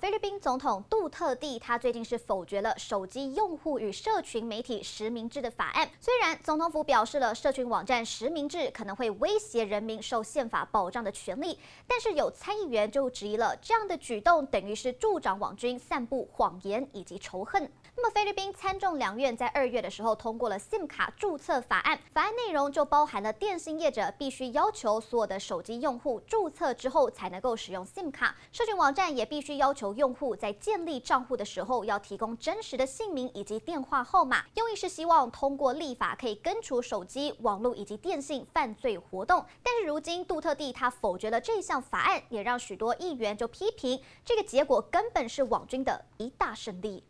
菲律宾总统杜特地他最近是否决了手机用户与社群媒体实名制的法案。虽然总统府表示了社群网站实名制可能会威胁人民受宪法保障的权利，但是有参议员就质疑了这样的举动等于是助长网军散布谎言以及仇恨。那么菲律宾参众两院在二月的时候通过了 SIM 卡注册法案，法案内容就包含了电信业者必须要求所有的手机用户注册之后才能够使用 SIM 卡，社群网站也必须要求。用户在建立账户的时候要提供真实的姓名以及电话号码，用意是希望通过立法可以根除手机、网络以及电信犯罪活动。但是如今杜特地他否决了这项法案，也让许多议员就批评这个结果根本是网军的一大胜利。